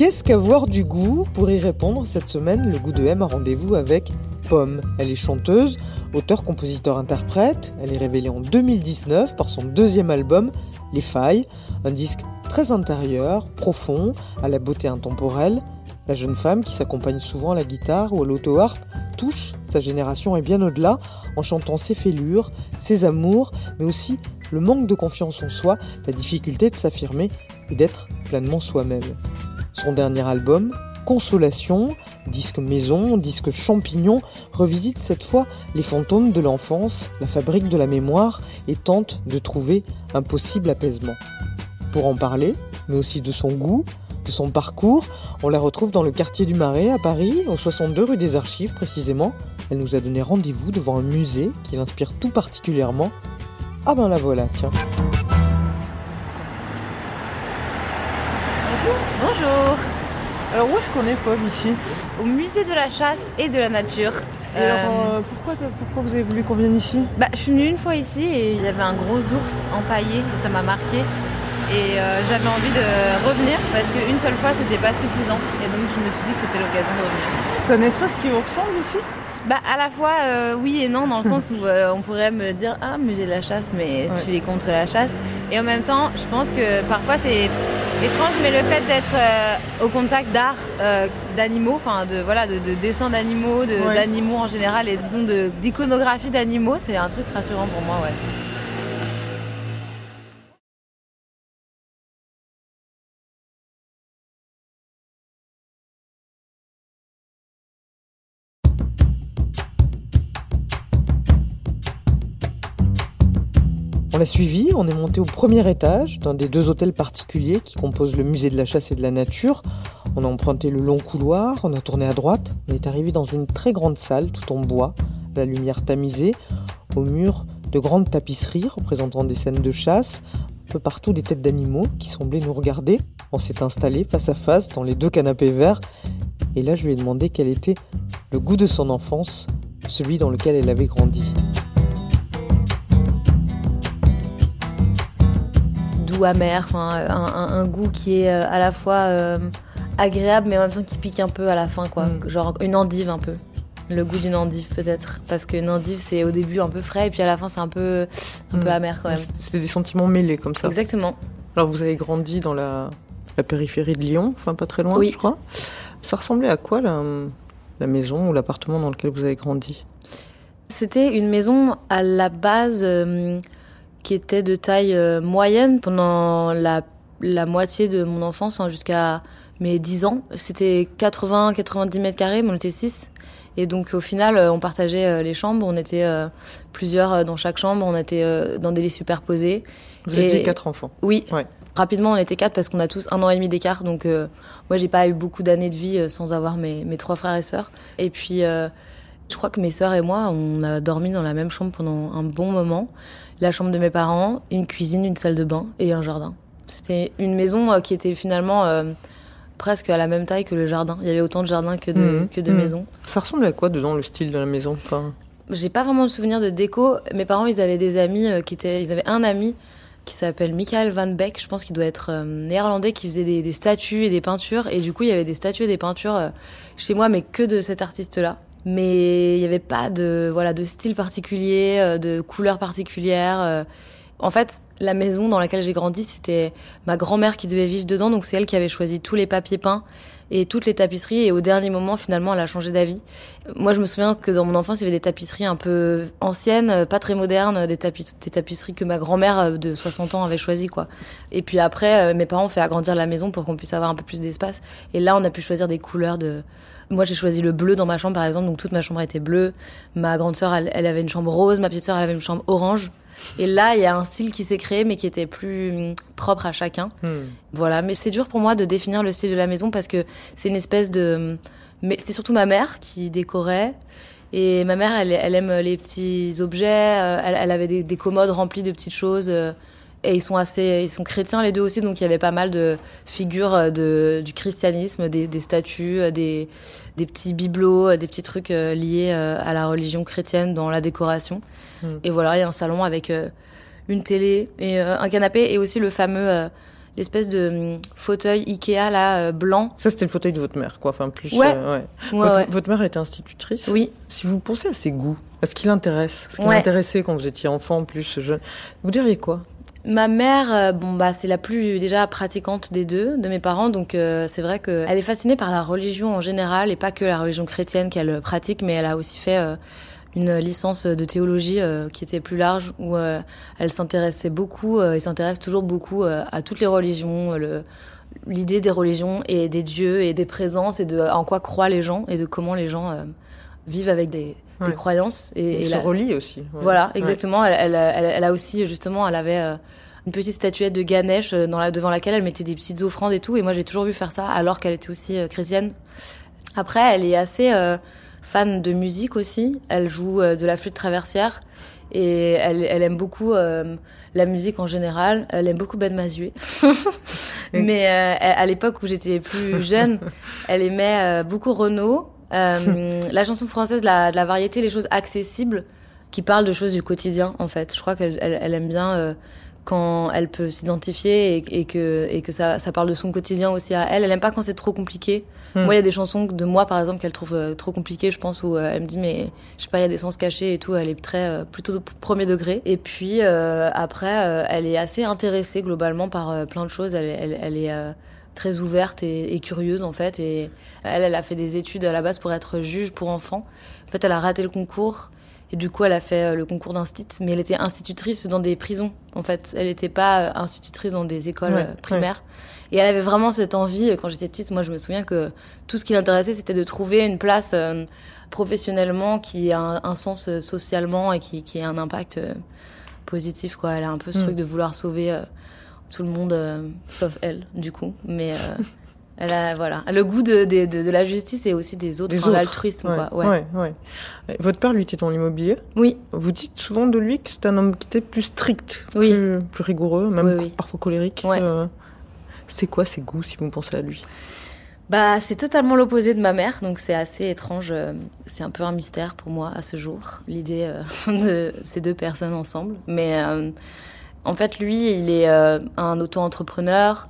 Qu'est-ce qu'avoir du goût Pour y répondre, cette semaine, le goût de M a rendez-vous avec Pomme. Elle est chanteuse, auteur, compositeur, interprète. Elle est révélée en 2019 par son deuxième album, Les Failles, un disque très intérieur, profond, à la beauté intemporelle. La jeune femme, qui s'accompagne souvent à la guitare ou à l'auto-harpe, touche sa génération et bien au-delà en chantant ses fêlures, ses amours, mais aussi le manque de confiance en soi, la difficulté de s'affirmer et d'être pleinement soi-même. Son dernier album, Consolation, disque maison, disque champignon, revisite cette fois les fantômes de l'enfance, la fabrique de la mémoire et tente de trouver un possible apaisement. Pour en parler, mais aussi de son goût, de son parcours, on la retrouve dans le quartier du Marais à Paris, au 62 rue des Archives précisément. Elle nous a donné rendez-vous devant un musée qui l'inspire tout particulièrement. Ah ben la voilà, tiens. Bonjour, Alors où est-ce qu'on est, Paul, ici au musée de la chasse et de la nature. Et Euh, alors, euh, pourquoi, pourquoi vous avez voulu qu'on vienne ici? Bah, je suis venue une fois ici et il y avait un gros ours empaillé, et ça m'a marqué. Et euh, j'avais envie de revenir parce qu'une seule fois c'était pas suffisant. Et donc je me suis dit que c'était l'occasion de revenir. C'est un espace qui vous ressemble ici? Bah à la fois euh, oui et non dans le sens où euh, on pourrait me dire ah musée de la chasse mais Ouais. tu es contre la chasse. Et en même temps je pense que parfois c'est étrange mais le fait d'être euh, au contact d'art, euh, d'animaux, enfin de voilà de, de dessins d'animaux, de- Ouais. d'animaux en général et disons d'iconographie d'animaux c'est un truc rassurant pour moi ouais. On l'a suivi, on est monté au premier étage d'un des deux hôtels particuliers qui composent le musée de la chasse et de la nature. On a emprunté le long couloir, on a tourné à droite, on est arrivé dans une très grande salle tout en bois, la lumière tamisée, au mur de grandes tapisseries représentant des scènes de chasse, un peu partout des têtes d'animaux qui semblaient nous regarder. On s'est installé face à face dans les deux canapés verts et là je lui ai demandé quel était le goût de son enfance, celui dans lequel elle avait grandi. Doux amer, enfin un, un- un goût qui est euh, à la fois euh, agréable mais en même temps qui pique un peu à la fin quoi, Mm. genre une endive un peu. Le goût d'une endive peut-être parce qu'une endive c'est au début un peu frais et puis à la fin c'est un peu un Mm. peu amer quand même. C'est des sentiments mêlés comme ça. Exactement. Alors vous avez grandi dans la, la périphérie de Lyon, enfin pas très loin, Oui. je crois. Ça ressemblait à quoi la, la maison ou l'appartement dans lequel vous avez grandi? C'était une maison à la base euh, qui était de taille euh, moyenne pendant la, la moitié de mon enfance hein, jusqu'à mes 10 ans. C'était 80-90 mètres carrés, mais on était 6. Et donc au final, euh, on partageait euh, les chambres, on était plusieurs dans chaque chambre, on était dans des lits superposés. Vous Et- étiez quatre enfants. Oui. Ouais. Rapidement, on était quatre parce qu'on a tous un an et demi d'écart. Donc, euh, moi, j'ai pas eu beaucoup d'années de vie sans avoir mes, mes trois frères et sœurs. Et puis, euh, je crois que mes sœurs et moi, on a dormi dans la même chambre pendant un bon moment. La chambre de mes parents, une cuisine, une salle de bain et un jardin. C'était une maison euh, qui était finalement euh, presque à la même taille que le jardin. Il y avait autant de jardins que de, que de Mhm. maisons. Ça ressemblait à quoi dedans le style de la maison? Enfin, J'ai pas vraiment de souvenir de déco. Mes parents, ils avaient des amis euh, qui étaient. Ils avaient un ami qui s'appelle Michael Van Beek, je pense qu'il doit être euh, néerlandais, qui faisait des, des statues et des peintures. Et du coup, il y avait des statues et des peintures euh, chez moi, mais que de cet artiste-là. Mais il n'y avait pas de, voilà, de style particulier, euh, de couleur particulière. euh. En fait, la maison dans laquelle j'ai grandi, c'était ma grand-mère qui devait vivre dedans, donc c'est elle qui avait choisi tous les papiers peints et toutes les tapisseries. Et au dernier moment, finalement, elle a changé d'avis. Moi, je me souviens que dans mon enfance, il y avait des tapisseries un peu anciennes, euh, pas très modernes, des, tapis- des tapisseries que ma grand-mère de 60 ans avait choisies, quoi. Et puis après, mes parents ont fait agrandir la maison pour qu'on puisse avoir un peu plus d'espace. Et là, on a pu choisir des couleurs de. Moi, j'ai choisi le bleu dans ma chambre, par exemple, donc toute ma chambre était bleue. Ma grande sœur, elle, elle avait une chambre rose, ma petite sœur, elle avait une chambre orange. Et là, il y a un style qui s'est créé, mais qui était plus hum, propre à chacun. Hmm. Voilà, mais c'est dur pour moi de définir le style de la maison parce que c'est une espèce de. hum, Mais c'est surtout ma mère qui décorait. Et ma mère, elle, elle aime les petits objets. euh, Elle, elle avait des, des commodes remplies de petites choses. Et ils sont assez, ils sont chrétiens les deux aussi, donc il y avait pas mal de figures euh, de, du christianisme, des, des statues, euh, des, des petits bibelots, euh, des petits trucs liés à la religion chrétienne dans la décoration. Mm. Et voilà, il y a un salon avec une télé et un canapé et aussi le fameux, l'espèce de hum, fauteuil Ikea là blanc. Ça, c'était le fauteuil de votre mère, quoi. Enfin, plus. Ouais. euh, ouais. Ouais, votre, mère était institutrice. Oui. Si vous pensez à ses goûts, à ce qui l'intéresse, ce qui l'intéressait quand vous étiez enfant, plus jeune, vous diriez quoi? Ma mère, euh, bon bah c'est la plus déjà pratiquante des deux, de mes parents, donc euh, c'est vrai qu'elle est fascinée par la religion en général et pas que la religion chrétienne qu'elle euh, pratique, mais elle a aussi fait euh, une licence de théologie euh, qui était plus large où elle s'intéressait beaucoup et s'intéresse toujours beaucoup à toutes les religions, le l'idée des religions et des dieux et des présences et de en quoi croient les gens et de comment les gens vivent avec des, des croyances et, et se la- relie aussi. ouais. voilà, Ouais. exactement. Elle, elle, elle, elle a aussi, justement, elle avait euh, une petite statuette de Ganesh euh, dans la, devant laquelle elle mettait des petites offrandes et tout. Et moi, j'ai toujours vu faire ça, alors qu'elle était aussi euh, chrétienne. Après, elle est assez euh, fan de musique aussi. Elle joue euh, de la flûte traversière. Et elle, elle aime beaucoup euh, la musique en général. Elle aime beaucoup Ben Mazué. Mais euh, à l'époque où j'étais plus jeune, elle aimait euh, beaucoup Renaud. Euh, la chanson française, la, de la variété, les choses accessibles qui parlent de choses du quotidien, en fait. Je crois qu'elle elle, elle aime bien euh, quand elle peut s'identifier et, et que, et que ça, ça parle de son quotidien aussi à elle. Elle aime pas quand c'est trop compliqué. Hmm. Moi, il y a des chansons de moi, par exemple, qu'elle trouve euh, trop compliquées, je pense, où euh, elle me dit, mais je sais pas, il y a des sens cachés et tout. Elle est très, euh, plutôt au premier degré. Et puis, euh, après, elle est assez intéressée globalement par plein de choses. Elle, elle, elle est euh, très ouverte et, et curieuse, en fait. Et elle, elle a fait des études à la base pour être juge pour enfants. En fait, elle a raté le concours. Et du coup, elle a fait euh, le concours d'instit, mais elle était institutrice dans des prisons. En fait, elle n'était pas euh, institutrice dans des écoles Ouais, euh, primaires. Et elle avait vraiment cette envie. Quand j'étais petite, moi, je me souviens que tout ce qui l'intéressait, c'était de trouver une place euh, professionnellement qui a un, un sens euh, socialement et qui, qui ait un impact euh, positif. Quoi. Elle a un peu ce Mm. truc de vouloir sauver tout le monde, euh, sauf elle, du coup. Mais euh, elle a voilà le goût de, de, de, de la justice et aussi des autres, enfin, l'altruisme. Ouais, Quoi. Ouais. Votre père, lui, était dans l'immobilier. Oui, Vous dites souvent de lui que c'est un homme qui était plus strict, Oui. plus, plus rigoureux, même Oui, oui. parfois colérique. Euh, c'est quoi ses goûts, si vous pensez à lui? Bah, c'est totalement l'opposé de ma mère, donc c'est assez étrange. C'est un peu un mystère pour moi à ce jour, l'idée euh, de ces deux personnes ensemble. Mais euh, en fait, lui, il est euh, un auto-entrepreneur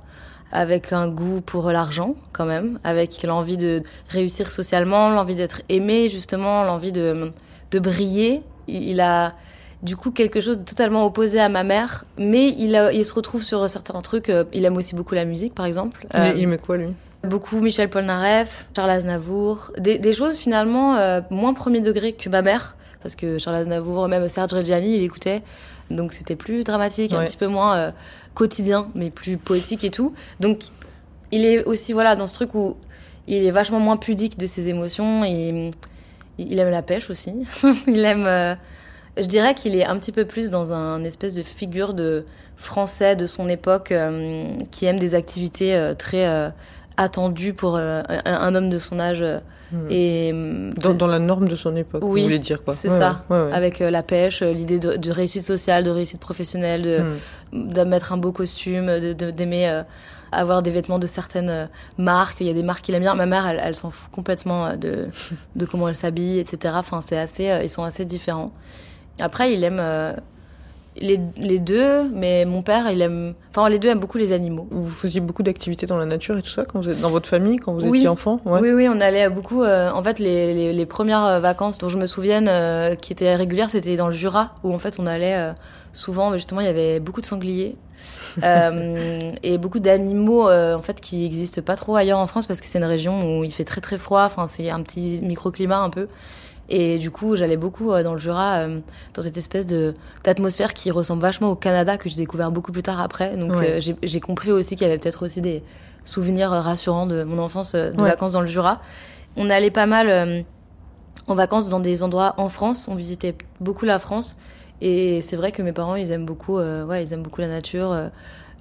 avec un goût pour l'argent quand même, avec l'envie de réussir socialement, l'envie d'être aimé justement, l'envie de, de briller. Il a du coup quelque chose de totalement opposé à ma mère, mais il, a- il se retrouve sur certains trucs. euh, Il aime aussi beaucoup la musique, par exemple. il, Euh, il met quoi, lui? Beaucoup Michel Polnareff, Charles Aznavour, des, des choses finalement euh, moins premier degré que ma mère, parce que Charles Aznavour, même Serge Reggiani, il écoutait, donc c'était plus dramatique, un petit peu moins euh, quotidien, mais plus poétique et tout. Donc il est aussi voilà dans ce truc où il est vachement moins pudique de ses émotions et il aime la pêche aussi. il aime, euh, je dirais qu'il est un petit peu plus dans un espèce de figure de français de son époque euh, qui aime des activités très attendues pour euh, un, un homme de son âge euh, Hmm. et euh, dans, dans la norme de son époque, Oui, vous voulez dire quoi c'est Ouais, ça. ouais, ouais. avec la pêche, l'idée de, de réussite sociale, de réussite professionnelle, de, Hmm. de mettre un beau costume, de- d'aimer avoir des vêtements de certaines marques. Il y a des marques qu'il aime bien. Ma mère, elle, elle s'en fout complètement de, de comment elle s'habille, etc. Enfin, c'est assez, ils sont assez différents. Après, il aime les, les deux, mais mon père, il aime. Enfin, les deux aiment beaucoup les animaux. Vous faisiez beaucoup d'activités dans la nature et tout ça quand vous êtes dans votre famille, quand vous Oui. étiez enfant ouais. Oui, oui, on allait beaucoup. euh, en fait, les, les, les premières euh, vacances dont je me souvienne, euh, qui étaient régulières, c'était dans le Jura, où en fait on allait euh, souvent. Justement, il y avait beaucoup de sangliers et beaucoup d'animaux en fait qui n'existent pas trop ailleurs en France parce que c'est une région où il fait très très froid. Enfin, c'est un petit microclimat un peu. Et du coup, j'allais beaucoup euh, dans le Jura, euh, dans cette espèce de d'atmosphère qui ressemble vachement au Canada que j'ai découvert beaucoup plus tard après. Donc, Ouais. euh, j'ai- compris aussi qu'il y avait peut-être aussi des souvenirs rassurants de mon enfance de Ouais. vacances dans le Jura. On allait pas mal en vacances dans des endroits en France. On visitait beaucoup la France. Et c'est vrai que mes parents, ils aiment beaucoup, euh, ouais, ils aiment beaucoup la nature, euh,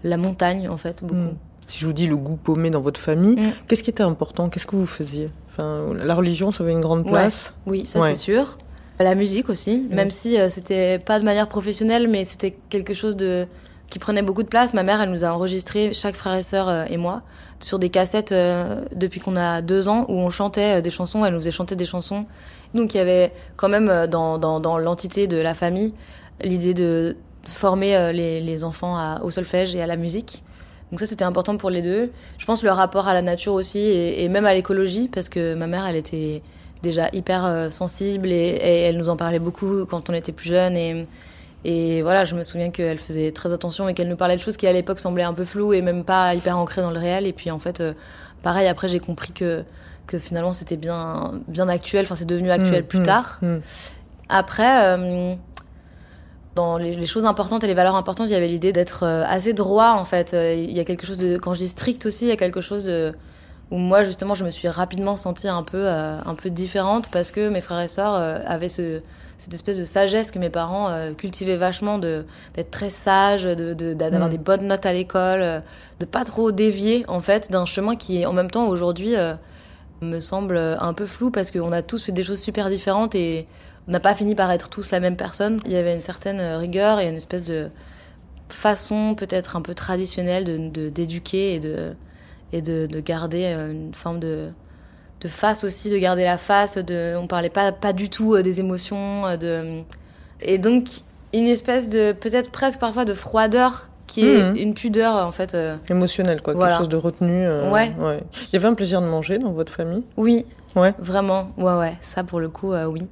la montagne en fait, beaucoup. Mm. Si je vous dis le goût paumé dans votre famille, Mm. qu'est-ce qui était important? Qu'est-ce que vous faisiez? Enfin, La religion, ça avait une grande place Oui, ça Ouais. c'est sûr. La musique aussi, Mm. même si euh, c'était pas de manière professionnelle, mais c'était quelque chose de qui prenait beaucoup de place. Ma mère, elle nous a enregistré chaque frère et sœur euh, et moi sur des cassettes euh, depuis qu'on a deux ans où on chantait euh, des chansons. Elle nous faisait chanter des chansons. Donc il y avait quand même dans, dans, dans l'entité de la famille l'idée de former les, les enfants à- au solfège et à la musique. Donc ça c'était important pour les deux. Je pense le rapport à la nature aussi et, et même à l'écologie parce que ma mère elle était déjà hyper euh, sensible et, et elle nous en parlait beaucoup quand on était plus jeune et et voilà je me souviens qu'elle faisait très attention et qu'elle nous parlait de choses qui à l'époque semblaient un peu floues et même pas hyper ancrées dans le réel et puis en fait euh, pareil après j'ai compris que que finalement c'était bien bien actuel enfin c'est devenu actuel Mm, plus mm, tard mm. après, euh, dans les, les choses importantes et les valeurs importantes, il y avait l'idée d'être euh, assez droit en fait. Euh, Il y a quelque chose de, quand je dis strict aussi, il y a quelque chose de, où moi justement je me suis rapidement sentie un peu, euh, un peu différente parce que mes frères et sœurs euh, avaient ce, cette espèce de sagesse que mes parents euh, cultivaient vachement, de d'être très de de- d'avoir Mm. des bonnes notes à l'école, de pas trop dévier en fait d'un chemin qui en même temps aujourd'hui me semble un peu flou parce qu'on a tous fait des choses super différentes et on n'a pas fini par être tous la même personne. Il y avait une certaine rigueur et une espèce de façon peut-être un peu traditionnelle de d'éduquer et de et de, de garder euh, une forme de de face aussi, de garder la face. De, on parlait pas pas du tout euh, des émotions. euh, De, et donc une espèce de peut-être presque parfois de froideur qui est Mhm. une pudeur en fait. euh, Émotionnel, quoi. Voilà. Quelque chose de retenu. euh, Ouais. Il y avait un plaisir de manger dans votre famille? Oui. Ouais. Vraiment. Ouais, ouais. Ça, pour le coup, euh, oui.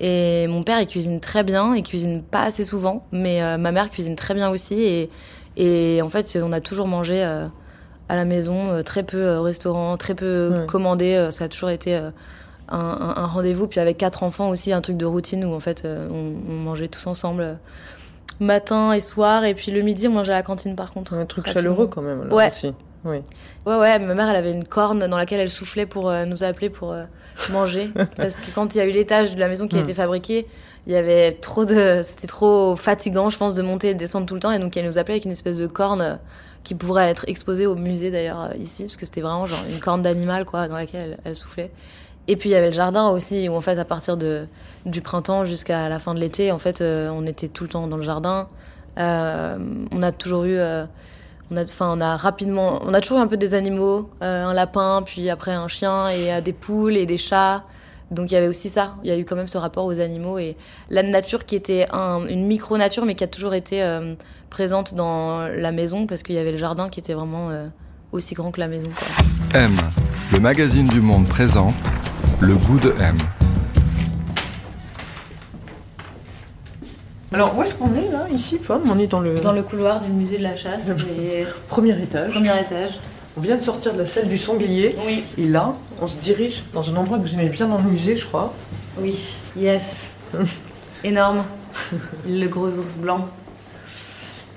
Et mon père, il cuisine très bien. Il cuisine pas assez souvent, mais euh, ma mère cuisine très bien aussi. Et, et en fait, on a toujours mangé euh, à la maison, euh, très peu au restaurant, très peu Ouais. commandé. Ça a toujours été un, un- un rendez-vous. Puis avec quatre enfants aussi, un truc de routine où en fait, on, on mangeait tous ensemble. matin et soir et puis le midi on mangeait à la cantine par contre Un truc Rapidement. chaleureux quand même, là Ouais. aussi. Oui. Ouais, ouais, ma mère, elle avait une corne dans laquelle elle soufflait pour euh, nous appeler pour euh, manger. Parce que quand il y a eu l'étage de la maison qui a Mm. été fabriqué, il y avait trop de. C'était trop fatigant, je pense, de monter et de descendre tout le temps. Et donc, elle nous appelait avec une espèce de corne euh, qui pourrait être exposée au musée d'ailleurs euh, ici, parce que c'était vraiment genre une corne d'animal, quoi, dans laquelle elle, elle soufflait. Et puis, il y avait le jardin aussi, où en fait, à partir de, du printemps jusqu'à la fin de l'été, en fait, euh, on était tout le temps dans le jardin. Euh, on a toujours eu. euh, on a, enfin, a rapidement, on a toujours un peu des animaux, euh, un lapin, puis après un chien et euh, des poules et des chats. Donc il y avait aussi ça. Il y a eu quand même ce rapport aux animaux et la nature qui était un- une micro nature, mais qui a toujours été euh, présente dans la maison parce qu'il y avait le jardin qui était vraiment aussi grand que la maison. M, le magazine du monde présente le goût de M. Alors, où est-ce qu'on est là, ici, Pomme On est dans le, Dans le couloir du musée de la chasse, et premier étage. premier étage. On vient de sortir de la salle du sanglier. Oui, Et là, on se dirige dans un endroit que vous aimez bien dans le musée, je crois. oui, yes, énorme, le gros ours blanc.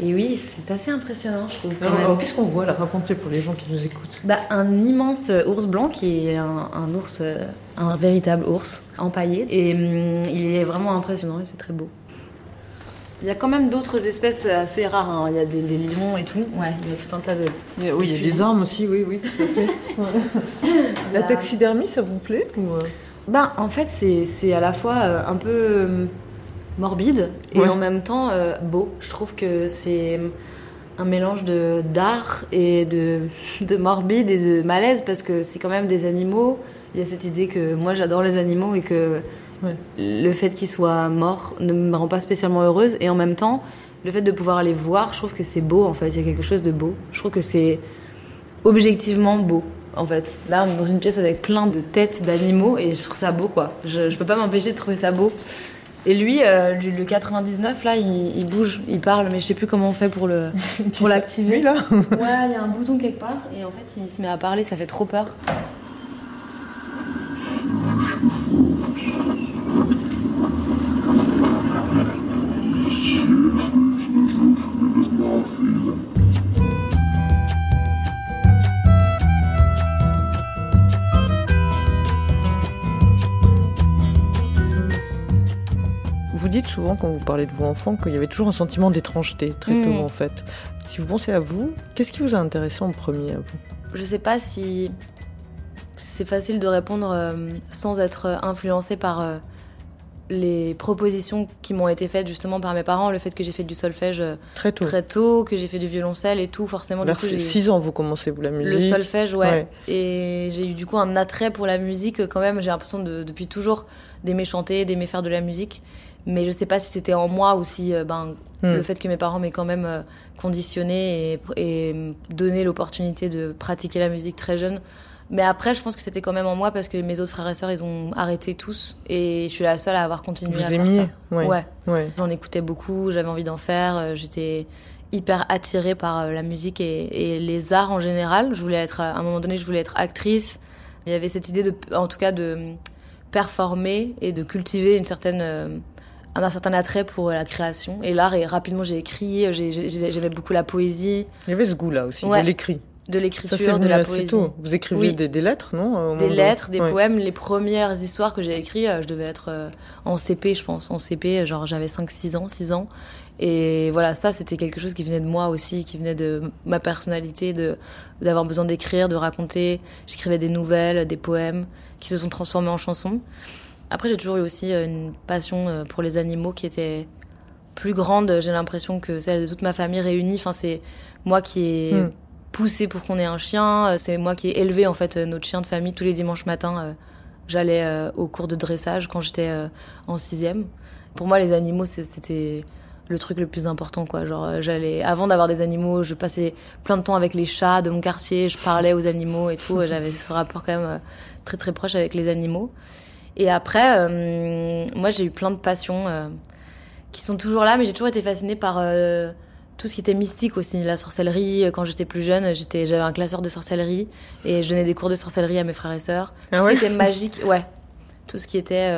Et oui, c'est assez impressionnant, je trouve. qu'est-ce qu'on voit là? Racontez pour les gens qui nous écoutent. Bah, un immense ours blanc qui est un, un ours, euh, un véritable ours empaillé. Et hum, il est vraiment impressionnant et c'est très beau. Il y a quand même d'autres espèces assez rares. hein. Il y a des, des lions et tout. Ouais, il y a tout un tas de. Il y a- oui, il y a des armes aussi, oui, oui. tout à fait. La Là. taxidermie, ça vous plaît ou, euh, Ben, en fait, c'est c'est à la fois euh, un peu euh, morbide et Ouais. en même temps euh, beau. Je trouve que c'est un mélange de d'art et de, de morbide et de malaise parce que c'est quand même des animaux. Il y a cette idée que moi j'adore les animaux et que Ouais. le fait qu'ils soient morts ne me rend pas spécialement heureuse et en même temps le fait de pouvoir les voir, je trouve que c'est beau en fait. Il y a quelque chose de beau. Je trouve que c'est objectivement beau. En fait, là, on est dans une pièce avec plein de têtes d'animaux et je trouve ça beau, quoi. Je, je peux pas m'empêcher de trouver ça beau. Et lui, euh, le 99, là, il, il bouge, il parle, mais je sais plus comment on fait pour le pour l'activer. Là Ouais, il y a un bouton quelque part et en fait, il se met à parler, ça fait trop peur. Souvent quand vous parlez de vos enfants qu'il y avait toujours un sentiment d'étrangeté très tôt Mm. en fait. Si vous pensez à vous, qu'est-ce qui vous a intéressé en premier à vous? Je sais pas si c'est facile de répondre euh, sans être influencé par euh, les propositions qui m'ont été faites justement par mes parents, le fait que j'ai fait du solfège euh, Très tôt. très tôt, que j'ai fait du violoncelle et tout, forcément Vers du coup j'ai 6 ans, vous commencez vous la musique. le solfège, ouais. Ouais. Et j'ai eu du coup un attrait pour la musique quand même. J'ai l'impression de, depuis toujours d'aimer chanter, d'aimer faire de la musique. Mais je sais pas si c'était en moi ou si euh, ben, Hmm. le fait que mes parents m'aient quand même euh, conditionné et, et donné l'opportunité de pratiquer la musique très jeune. Mais après, je pense que c'était quand même en moi parce que mes autres frères et sœurs, ils ont arrêté tous. Et je suis la seule à avoir continué Vous à faire aimiez ça. Ouais. ouais. Ouais. J'en écoutais beaucoup, j'avais envie d'en faire, euh, j'étais hyper attirée par la musique et, et les arts en général. Je voulais être, à un moment donné, je voulais être actrice. Il y avait cette idée de, en tout cas, de performer et de cultiver une certaine, un certain attrait pour euh, la création. Et là, et rapidement, j'ai écrit, j'ai- j'ai- j'aimais beaucoup la poésie, Il y avait ce goût-là aussi, Ouais. de l'écrit. de l'écriture, de la poésie. tôt. Vous écriviez Oui. des, des lettres, non Des lettres, des Ouais. poèmes. Les premières histoires que j'ai écrites, euh, je devais être euh, en CP, je pense. En CP, genre j'avais 5-6 ans, 6 ans. Et voilà, ça, c'était quelque chose qui venait de moi aussi, qui venait de ma personnalité, de d'avoir besoin d'écrire, de raconter. J'écrivais des nouvelles, des poèmes qui se sont transformés en chansons. Après, j'ai toujours eu aussi euh, une passion euh, pour les animaux qui était plus grande, j'ai l'impression, que celle de toute ma famille réunie. Enfin, c'est moi qui ai Hmm. poussé pour qu'on ait un chien. Euh, C'est moi qui ai élevé, en fait, notre chien de famille tous les dimanches matins. J'allais au cours de dressage quand j'étais en sixième. Pour moi, les animaux, c'était le truc le plus important, quoi. Genre, j'allais, avant d'avoir des animaux, je passais plein de temps avec les chats de mon quartier, je parlais aux animaux et tout. J'avais ce rapport quand même très très proche avec les animaux. Et après, euh, moi, j'ai eu plein de passions euh, qui sont toujours là, mais j'ai toujours été fascinée par euh, tout ce qui était mystique aussi, la sorcellerie. Quand j'étais plus jeune, j'étais, j'avais un classeur de sorcellerie et je donnais des cours de sorcellerie à mes frères et sœurs. Ah tout ouais ce qui était magique, ouais. Tout ce qui était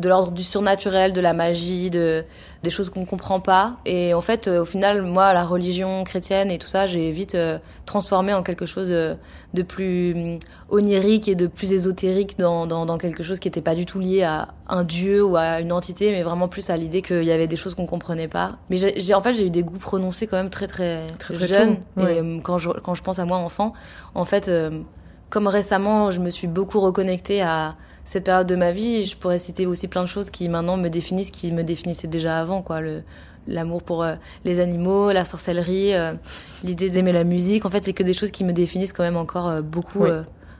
de l'ordre du surnaturel, de la magie, de, des choses qu'on comprend pas. Et en fait, euh, au final, moi, la religion chrétienne et tout ça, j'ai vite euh, transformé en quelque chose euh, de plus hum, onirique et de plus ésotérique dans, dans, dans quelque chose qui n'était pas du tout lié à un dieu ou à une entité, mais vraiment plus à l'idée qu'il y avait des choses qu'on comprenait pas. Mais j'ai, en fait, j'ai eu des goûts prononcés quand même très très, Très, très jeunes. tôt, ouais. Et quand je, quand je pense à moi enfant, en fait, euh, comme récemment, je me suis beaucoup reconnectée à cette période de ma vie, je pourrais citer aussi plein de choses qui maintenant me définissent, qui me définissaient déjà avant, quoi. Le, l'amour pour euh, les animaux, la sorcellerie, euh, l'idée d'aimer la musique. En fait, c'est que des choses qui me définissent quand même encore euh, beaucoup Oui,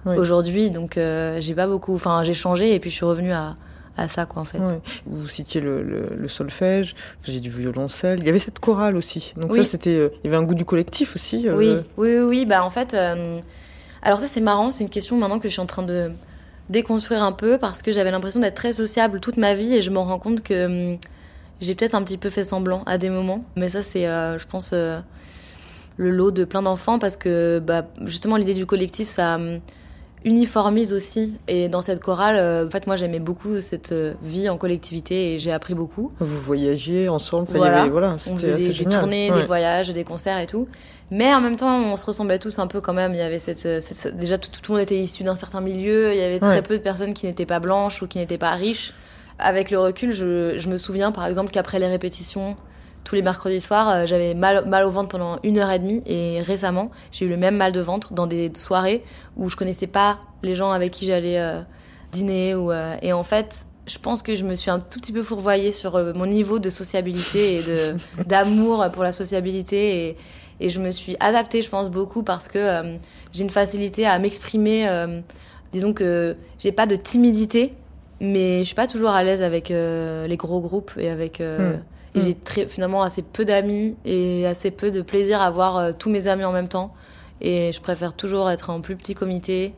oui. aujourd'hui. Donc, j'ai pas beaucoup. Enfin, j'ai changé et puis je suis revenue à, à ça, quoi, en fait. Vous citiez le, le, le solfège, vous faisiez du violoncelle. Il y avait cette chorale aussi. Donc ça, c'était. il y avait un goût du collectif aussi. Oui, oui, oui, oui. Bah, en fait, alors ça, c'est marrant. C'est une question maintenant que je suis en train de déconstruire un peu parce que j'avais l'impression d'être très sociable toute ma vie et je me rends compte que hum, j'ai peut-être un petit peu fait semblant à des moments. Mais ça, c'est, euh, je pense, euh, le lot de plein d'enfants parce que bah, justement, l'idée du collectif, ça hum, uniformise aussi. Et dans cette chorale, euh, en fait, moi, j'aimais beaucoup cette vie en collectivité et j'ai appris beaucoup. Vous voyagiez ensemble. Voilà. avait- voilà, On faisait des, tournées, Ouais. des voyages, des concerts et tout. Mais en même temps, on se ressemblait tous un peu quand même. Il y avait cette, cette- cette- déjà tout, tout le monde était issu d'un certain milieu. Il y avait très Ouais. peu de personnes qui n'étaient pas blanches ou qui n'étaient pas riches. Avec le recul, je, je me souviens par exemple qu'après les répétitions, tous les mercredis soirs, euh, j'avais mal, mal au ventre pendant une heure et demie. Et récemment, j'ai eu le même mal de ventre dans des soirées où je connaissais pas les gens avec qui j'allais euh, dîner. Ou, euh, et en fait, je pense que je me suis un tout petit peu fourvoyée sur euh, mon niveau de sociabilité et de d'amour pour la sociabilité. Et, et je me suis adaptée, je pense, beaucoup parce que euh, j'ai une facilité à m'exprimer. euh, disons que j'ai pas de timidité, mais je suis pas toujours à l'aise avec euh, les gros groupes et avec. euh, Mm. Et Mm. j'ai très, finalement assez peu d'amis et assez peu de plaisir à voir tous mes amis en même temps. Et je préfère toujours être en plus petit comité.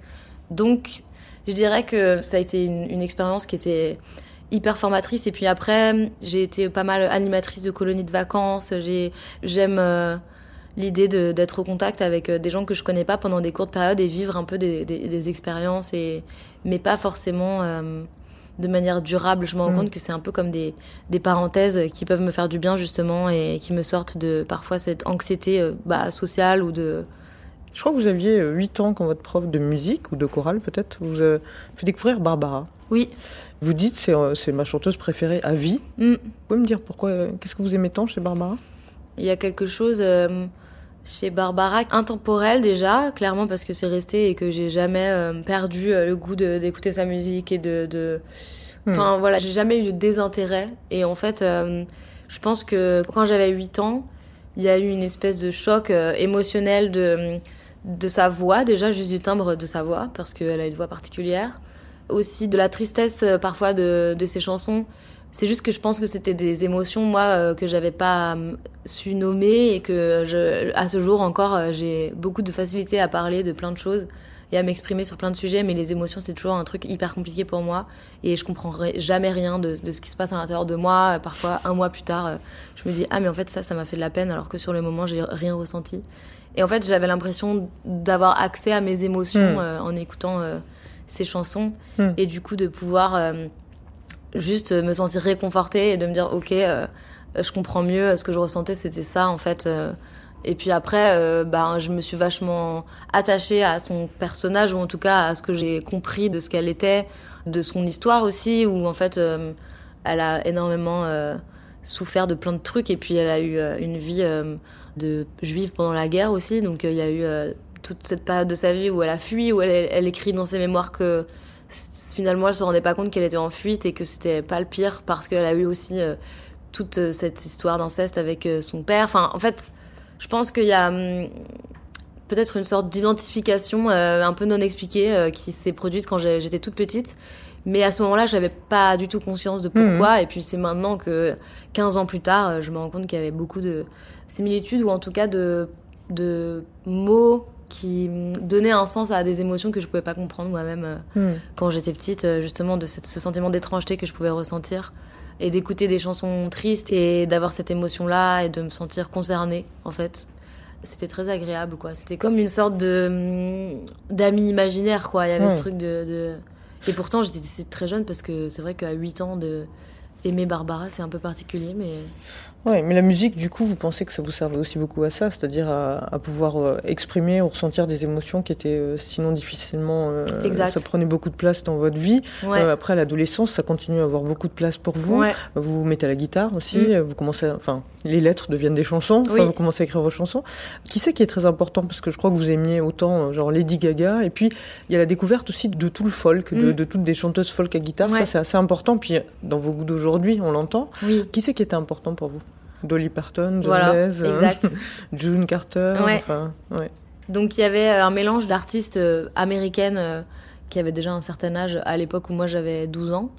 Donc, je dirais que ça a été une, une expérience qui était hyper formatrice. Et puis après, j'ai été pas mal animatrice de colonies de vacances. J'ai, j'aime euh, l'idée d'être au contact avec euh, des gens que je connais pas pendant des courtes périodes et vivre un peu des, des- des expériences, et, mais pas forcément euh, de manière durable. Je me rends Mm. compte que c'est un peu comme des, des parenthèses qui peuvent me faire du bien justement et qui me sortent de parfois cette anxiété euh, bah, sociale ou de Je crois que vous aviez 8 ans quand votre prof de musique ou de chorale peut-être vous a fait découvrir Barbara. Oui. Vous dites c'est c'est ma chanteuse préférée à vie. Mm. Vous pouvez me dire pourquoi Qu'est-ce que vous aimez tant chez Barbara? Il y a quelque chose euh, chez Barbara intemporel déjà, clairement parce que c'est resté et que j'ai jamais euh, perdu euh, le goût d'écouter sa musique et de. de... Enfin voilà, j'ai jamais eu de désintérêt. Et en fait, euh, je pense que quand j'avais 8 ans, il y a eu une espèce de choc euh, émotionnel de, de sa voix, déjà juste du timbre de sa voix, parce qu'elle a une voix particulière. Aussi de la tristesse parfois de, de ses chansons. C'est juste que je pense que c'était des émotions, moi, euh, que j'avais pas euh, su nommer et que je, à ce jour encore, euh, j'ai beaucoup de facilité à parler de plein de choses et à m'exprimer sur plein de sujets, mais les émotions, c'est toujours un truc hyper compliqué pour moi et je comprends jamais rien de, de ce qui se passe à l'intérieur de moi. Parfois, un mois plus tard, euh, je me dis ah mais en fait ça, ça m'a fait de la peine alors que sur le moment, j'ai rien ressenti. Et en fait, j'avais l'impression d'avoir accès à mes émotions Mm. euh, en écoutant euh, ces chansons Mm. et du coup de pouvoir euh, juste me sentir réconfortée et de me dire ok, euh, je comprends mieux ce que je ressentais, c'était ça en fait. euh. Et puis après, euh, ben, je me suis vachement attachée à son personnage, ou en tout cas à ce que j'ai compris de ce qu'elle était, de son histoire aussi, où en fait, euh, elle a énormément euh, souffert de plein de trucs, et puis elle a eu euh, une vie euh, de juive pendant la guerre aussi, donc euh, il y a eu euh, toute cette période de sa vie où elle a fui, où elle, écrit dans ses mémoires que finalement elle se rendait pas compte qu'elle était en fuite et que c'était pas le pire parce qu'elle a eu aussi euh, toute euh, cette histoire d'inceste avec euh, son père. Enfin, en fait, je pense qu'il y a hum, peut-être une sorte d'identification euh, un peu non expliquée qui s'est produite quand j'étais toute petite. Mais à ce moment-là, j'avais pas du tout conscience de pourquoi. Et puis c'est maintenant que 15 ans plus tard, je me rends compte qu'il y avait beaucoup de similitudes ou en tout cas de, de mots qui hum, donnaient un sens à des émotions que je pouvais pas comprendre moi-même euh, Hmm. quand j'étais petite, euh, justement, de cette- ce sentiment d'étrangeté que je pouvais ressentir et d'écouter des chansons tristes et d'avoir cette émotion-là et de me sentir concernée, en fait. C'était très agréable, quoi. C'était comme une sorte de hum, d'ami imaginaire, quoi. Il y avait ce truc de, de- Et pourtant, j'étais très jeune parce que c'est vrai qu'à 8 ans, de aimer Barbara, c'est un peu particulier, mais Ouais, mais la musique, du coup, vous pensez que ça vous servait aussi beaucoup à ça, c'est-à-dire à, à pouvoir euh, exprimer ou ressentir des émotions qui étaient euh, sinon difficilement. euh, Exact. Ça prenait beaucoup de place dans votre vie. ouais. Euh, après, à l'adolescence, ça continue à avoir beaucoup de place pour vous. ouais. Vous vous mettez à la guitare aussi. Mm. Vous commencez, à- enfin, les lettres deviennent des chansons. Oui. vous commencez à écrire vos chansons. Qui c'est qui est très important? Parce que je crois que vous aimiez autant genre Lady Gaga et puis il y a la découverte aussi de tout le folk, de, Mm. de toutes des chanteuses folk à guitare. Ça, c'est assez important. Puis dans vos goûts d'aujourd'hui, on l'entend. Oui. Qui c'est qui était important pour vous? Dolly Parton, John Voilà, euh, exact. June Carter. Ouais. Enfin, ouais. Donc il y avait euh, un mélange d'artistes euh, américaines qui avaient déjà un certain âge à l'époque où moi j'avais 12 ans,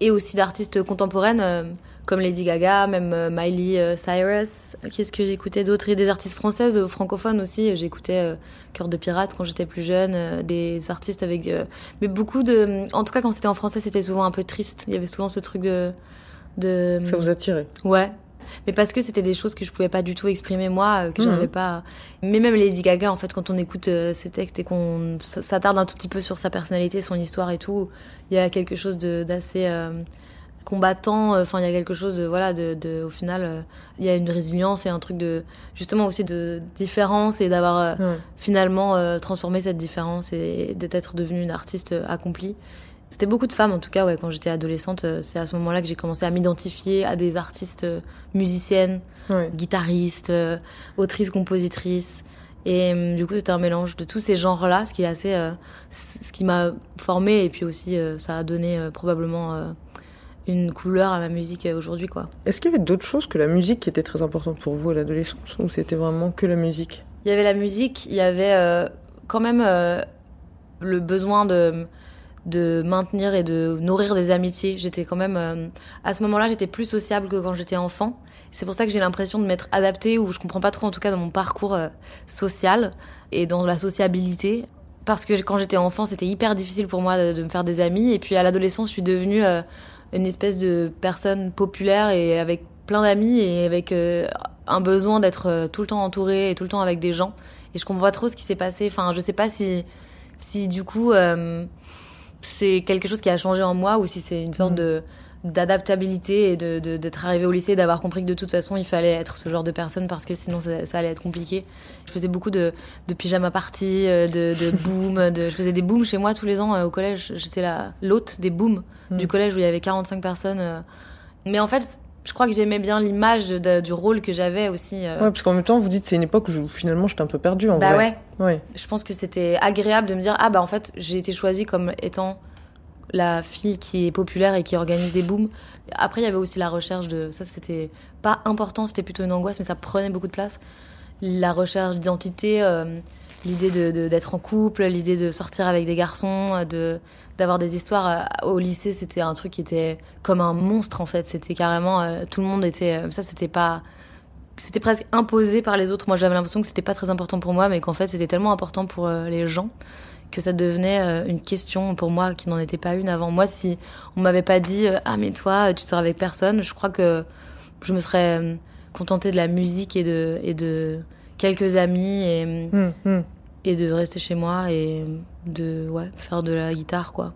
et aussi d'artistes contemporaines comme Lady Gaga, même Miley Cyrus. Qu'est-ce que j'écoutais d'autre? Et des artistes françaises francophones aussi. J'écoutais Cœur de pirate quand j'étais plus jeune, des artistes avec... mais beaucoup de... En tout cas quand c'était en français c'était souvent un peu triste. Il y avait souvent ce truc de... de... Ça vous a tiré? Ouais. Mais parce que c'était des choses que je pouvais pas du tout exprimer moi, euh, que Mhm. j'arrivais pas. Mais même Lady Gaga, en fait, quand on écoute euh, ses textes et qu'on s'attarde un tout petit peu sur sa personnalité, son histoire et tout, il y a quelque chose de- d'assez euh, combattant. Enfin, il y a quelque chose de voilà, de, de au final, euh, il y a une résilience et un truc de justement aussi de différence et d'avoir euh, finalement transformé cette différence et d'être devenue une artiste accomplie. C'était beaucoup de femmes en tout cas, ouais, quand j'étais adolescente, euh, c'est à ce moment-là que j'ai commencé à m'identifier à des artistes euh, musiciennes, Ouais. guitaristes, euh, autrices, compositrices. Et du coup, c'était un mélange de tous ces genres-là, ce qui est assez, euh, ce qui m'a formée et puis aussi euh, ça a donné euh, probablement une couleur à ma musique aujourd'hui, quoi. Est-ce qu'il y avait d'autres choses que la musique qui étaient très importantes pour vous à l'adolescence ou c'était vraiment que la musique? Il y avait la musique, il y avait quand même le besoin de de maintenir et de nourrir des amitiés. J'étais quand même euh, à ce moment-là, j'étais plus sociable que quand j'étais enfant. C'est pour ça que j'ai l'impression de m'être adaptée ou je comprends pas trop en tout cas dans mon parcours euh, social et dans la sociabilité parce que quand j'étais enfant, c'était hyper difficile pour moi de, me faire des amis et puis à l'adolescence, je suis devenue euh, une espèce de personne populaire et avec plein d'amis et avec un besoin d'être tout le temps entourée et tout le temps avec des gens. Et je comprends pas trop ce qui s'est passé. Enfin, je sais pas si, si du coup, c'est quelque chose qui a changé en moi ou si c'est une sorte Mhm. de, d'adaptabilité et de, de- d'être arrivé au lycée, d'avoir compris que de toute façon il fallait être ce genre de personne parce que sinon ça, ça allait être compliqué. Je faisais beaucoup de, de pyjama party, euh, de, de boom, de, je faisais des booms chez moi tous les ans euh, au collège. J'étais la l'hôte des booms Mm. du collège où il y avait 45 personnes. euh. Mais en fait, je crois que j'aimais bien l'image du rôle que j'avais aussi. euh. Ouais, parce qu'en même temps, vous dites c'est une époque où je- finalement j'étais un peu perdu en bah vrai. ouais, Ouais. je pense que c'était agréable de me dire ah bah en fait j'ai été choisie comme étant la fille qui est populaire et qui organise des booms. Après il y avait aussi la recherche de ça c'était pas important c'était plutôt une angoisse mais ça prenait beaucoup de place. La recherche d'identité, euh, l'idée de d'être en couple, l'idée de sortir avec des garçons, de d'avoir des histoires euh, au lycée c'était un truc qui était comme un monstre en fait c'était carrément euh, tout le monde était euh, ça c'était pas c'était presque imposé par les autres. Moi, j'avais l'impression que c'était pas très important pour moi, mais qu'en fait, c'était tellement important pour les gens que ça devenait une question pour moi qui n'en était pas une avant. Moi, si on m'avait pas dit ah mais toi, tu sors avec personne, je crois que je me serais contentée de la musique et de et de quelques amis et Hum, hum. et de rester chez moi et de ouais faire de la guitare quoi.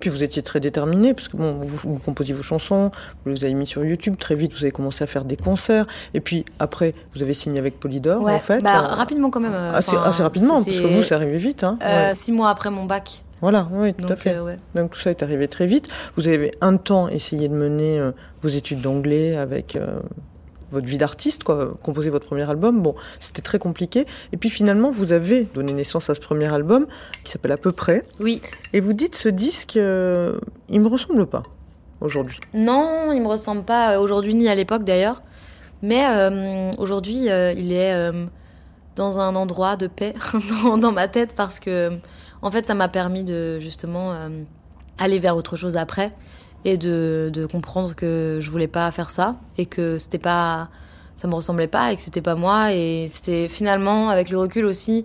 Puis vous étiez très déterminé, parce que bon, vous, vous composiez vos chansons, vous les avez mis sur YouTube, très vite vous avez commencé à faire des concerts, et puis après vous avez signé avec Polydor Ouais, en fait. bah, euh, rapidement quand même. euh, assez, rapidement, parce que vous, c'est arrivé vite. Hein. euh, Ouais. six mois après mon bac. Voilà, oui, tout à fait. ouais. Donc tout ça est arrivé très vite. Vous avez un temps essayé de mener vos études d'anglais avec votre vie d'artiste, quoi, composer votre premier album. Bon, c'était très compliqué. Et puis finalement, vous avez donné naissance à ce premier album qui s'appelle À peu près. Oui. Et vous dites ce disque, euh, il me ressemble pas aujourd'hui. Non, il me ressemble pas euh, aujourd'hui ni à l'époque d'ailleurs. Mais euh, aujourd'hui, euh, il est dans un endroit de paix dans, dans ma tête parce que, en fait, ça m'a permis de justement aller vers autre chose après et de, de comprendre que je voulais pas faire ça et que c'était pas, ça me ressemblait pas et que c'était pas moi et c'était finalement avec le recul aussi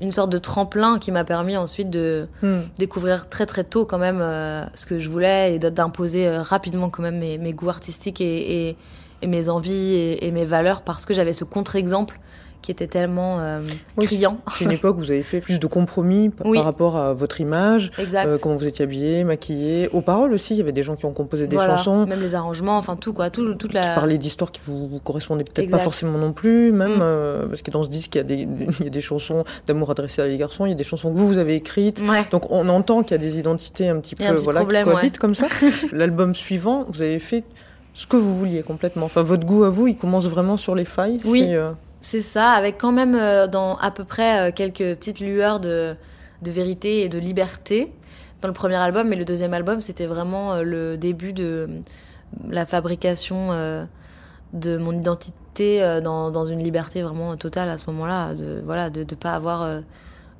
une sorte de tremplin qui m'a permis ensuite de Hmm. découvrir très très tôt quand même euh, ce que je voulais et d'imposer euh, rapidement quand même mes, mes goûts artistiques et, et- et mes envies et, et mes valeurs parce que j'avais ce contre-exemple qui était tellement euh, Oui, criant. C'est une époque où vous avez fait plus de compromis par, Oui. par rapport à votre image, euh, comment vous étiez habillé, maquillé. Aux paroles aussi, il y avait des gens qui ont composé des Voilà. chansons. Même les arrangements, enfin tout quoi, tout, toute la. qui parlaient d'histoires qui vous, vous correspondaient peut-être pas forcément non plus, même Mm. euh, parce que dans ce disque il y a des, il y a des chansons d'amour adressées à les garçons, il y a des chansons que vous vous avez écrites. Ouais. Donc on entend qu'il y a des identités un petit peu un petit voilà problème, qui cohabitent comme ça. L'album suivant, vous avez fait ce que vous vouliez complètement. Enfin votre goût à vous, il commence vraiment sur les failles. Oui. euh, C'est ça, avec quand même euh, dans à peu près euh, quelques petites lueurs de, vérité et de liberté dans le premier album. Mais le deuxième album, c'était vraiment euh, le début de la fabrication de mon identité dans, une liberté vraiment totale à ce moment-là. De voilà, de ne pas avoir,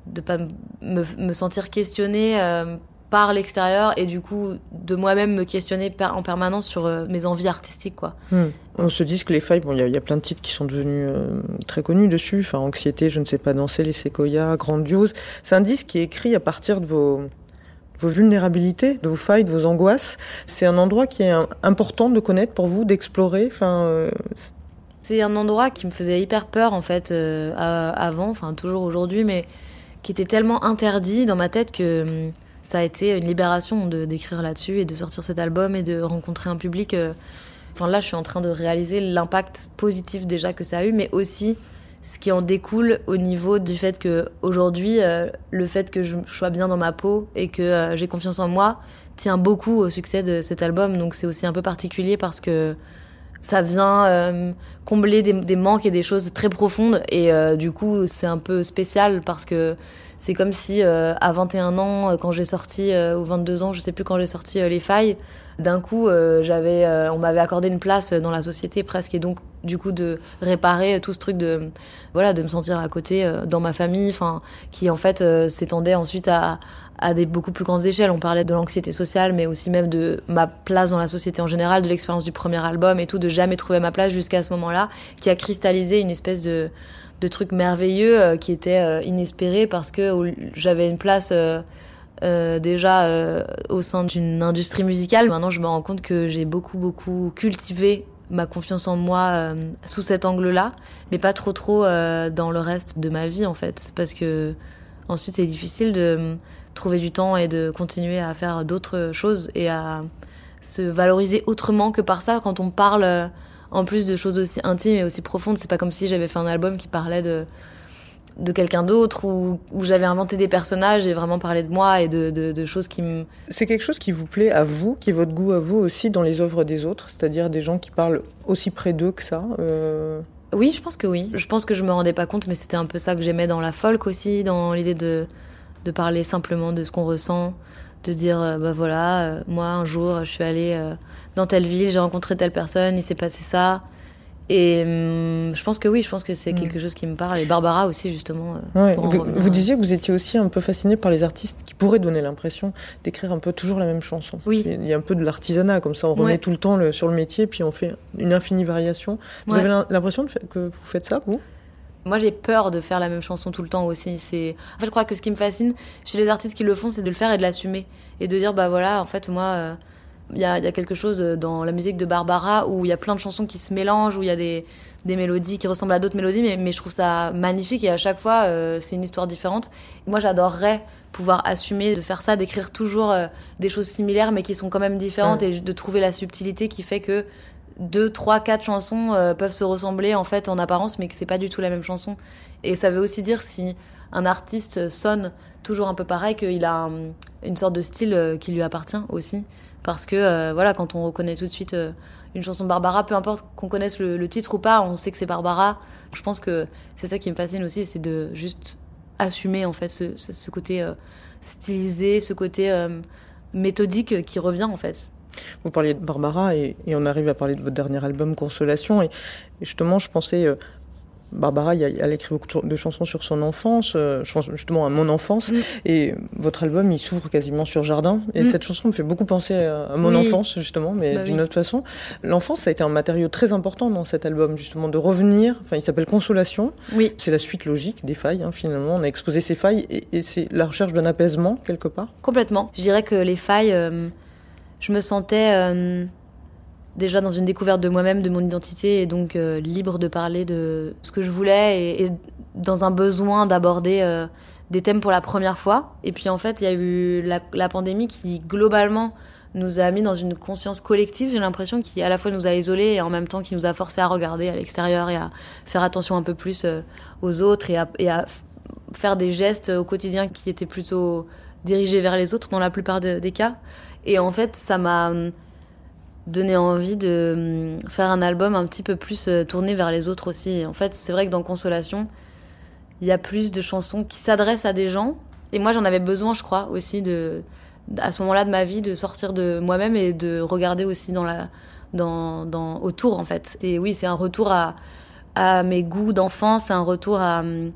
de pas me, sentir questionnée par l'extérieur et du coup de moi-même me questionner en permanence sur euh, mes envies artistiques, quoi. hmm. On se dit que les failles, bon, il y, a- il y a plein de titres qui sont devenus euh, très connus dessus. Enfin, Anxiété, Je ne sais pas danser, Les Séquoias, Grandiose. C'est un disque qui est écrit à partir de vos, vos vulnérabilités, de vos failles, de vos angoisses. C'est un endroit qui est important de connaître pour vous, d'explorer. Enfin, euh, C'est un endroit qui me faisait hyper peur en fait euh, avant, enfin toujours aujourd'hui, mais qui était tellement interdit dans ma tête que hum, ça a été une libération d'écrire là-dessus et de sortir cet album et de rencontrer un public. euh, Enfin là, je suis en train de réaliser l'impact positif déjà que ça a eu, mais aussi ce qui en découle au niveau du fait que aujourd'hui, euh, le fait que je sois bien dans ma peau et que euh, j'ai confiance en moi tient beaucoup au succès de cet album. Donc c'est aussi un peu particulier parce que ça vient combler des, manques et des choses très profondes. Et du coup, c'est un peu spécial parce que c'est comme si euh, à 21 ans, euh, quand j'ai sorti, euh, ou 22 ans, je sais plus quand j'ai sorti Les Failles, d'un coup, j'avais, on m'avait accordé une place dans la société presque. Et donc, du coup, de réparer tout ce truc de, voilà, de me sentir à côté dans ma famille, qui en fait s'étendait ensuite à, à des beaucoup plus grandes échelles. On parlait de l'anxiété sociale, mais aussi même de ma place dans la société en général, de l'expérience du premier album et tout, de jamais trouver ma place jusqu'à ce moment-là, qui a cristallisé une espèce de, de truc merveilleux euh, qui était euh, inespéré parce que j'avais une place euh, déjà au sein d'une industrie musicale. Maintenant, je me rends compte que j'ai beaucoup, beaucoup cultivé ma confiance en moi sous cet angle-là, mais pas trop, trop dans le reste de ma vie, en fait. Parce que ensuite, c'est difficile de euh, trouver du temps et de continuer à faire d'autres choses et à se valoriser autrement que par ça quand on parle en plus de choses aussi intimes et aussi profondes. C'est pas comme si j'avais fait un album qui parlait de de quelqu'un d'autre ou où j'avais inventé des personnages et vraiment parlé de moi et de, de, de choses qui me... C'est quelque chose qui vous plaît à vous, qui est votre goût à vous aussi dans les œuvres des autres, c'est-à-dire des gens qui parlent aussi près d'eux que ça euh... Oui, je pense que oui. Je pense que je me rendais pas compte, mais c'était un peu ça que j'aimais dans la folk aussi, dans l'idée de, de parler simplement de ce qu'on ressent, de dire, euh, bah voilà, euh, moi un jour je suis allée dans telle ville, j'ai rencontré telle personne, il s'est passé ça. Et hum, je pense que oui, je pense que c'est Mm. quelque chose qui me parle. Et Barbara aussi, justement. euh, Ouais, vous, vous disiez que vous étiez aussi un peu fasciné par les artistes qui pourraient donner l'impression d'écrire un peu toujours la même chanson. Oui. Il y a un peu de l'artisanat, comme ça on remet tout le temps le- sur le métier, puis on fait une infinie variation. Vous Ouais. avez l'im- l'impression que vous faites ça, vous? Moi, j'ai peur de faire la même chanson tout le temps aussi. C'est, en fait, je crois que ce qui me fascine chez les artistes qui le font, c'est de le faire et de l'assumer et de dire, bah voilà, en fait, moi, euh, il y, a, il y a quelque chose dans la musique de Barbara où il y a plein de chansons qui se mélangent, où il y a des, des mélodies qui ressemblent à d'autres mélodies, mais, mais je trouve ça magnifique et à chaque fois, euh, c'est une histoire différente. Moi, j'adorerais pouvoir assumer de faire ça, d'écrire toujours euh, des choses similaires, mais qui sont quand même différentes et de trouver la subtilité qui fait que deux, trois, quatre chansons euh, peuvent se ressembler en fait en apparence, mais que c'est pas du tout la même chanson. Et ça veut aussi dire si un artiste sonne toujours un peu pareil, qu'il a un- une sorte de style qui lui appartient aussi. Parce que euh, voilà, quand on reconnaît tout de suite euh, une chanson de Barbara, peu importe qu'on connaisse le, titre ou pas, on sait que c'est Barbara. Je pense que c'est ça qui me fascine aussi, c'est de juste assumer en fait ce, côté euh, stylisé, ce côté méthodique qui revient en fait. Vous parliez de Barbara et, on arrive à parler de votre dernier album Consolation. Et, justement, je pensais, Barbara, elle écrit beaucoup de ch- de chansons sur son enfance, euh, je pense justement à mon enfance. Mm. Et votre album, il s'ouvre quasiment sur Jardin. Et Mm. cette chanson me fait beaucoup penser à, à mon Oui. enfance, justement, mais Bah d'une oui. autre façon. L'enfance, ça a été un matériau très important dans cet album, justement, de revenir. Enfin, il s'appelle Consolation. Oui, C'est la suite logique des failles, hein, finalement. On a exposé ces failles et, et c'est la recherche d'un apaisement, quelque part. Complètement. Je dirais que les failles, euh, je me sentais euh, déjà dans une découverte de moi-même, de mon identité, et donc euh, libre de parler de ce que je voulais et, dans un besoin d'aborder euh, des thèmes pour la première fois. Et puis en fait, il y a eu la, pandémie qui globalement nous a mis dans une conscience collective, j'ai l'impression, qui à la fois nous a isolés et en même temps qui nous a forcé à regarder à l'extérieur et à faire attention un peu plus euh, aux autres et à, faire des gestes au quotidien qui étaient plutôt dirigés vers les autres dans la plupart de- des cas. Et en fait, ça m'a donné envie de hum, faire un album un petit peu plus euh, tourné vers les autres aussi. En fait, c'est vrai que dans Consolation, il y a plus de chansons qui s'adressent à des gens. Et moi, j'en avais besoin, je crois, aussi de, à ce moment-là de ma vie, de sortir de moi-même et de regarder aussi dans la, dans, dans, autour, en fait. Et oui, c'est un retour à, à mes goûts d'enfant, c'est un retour à, hum,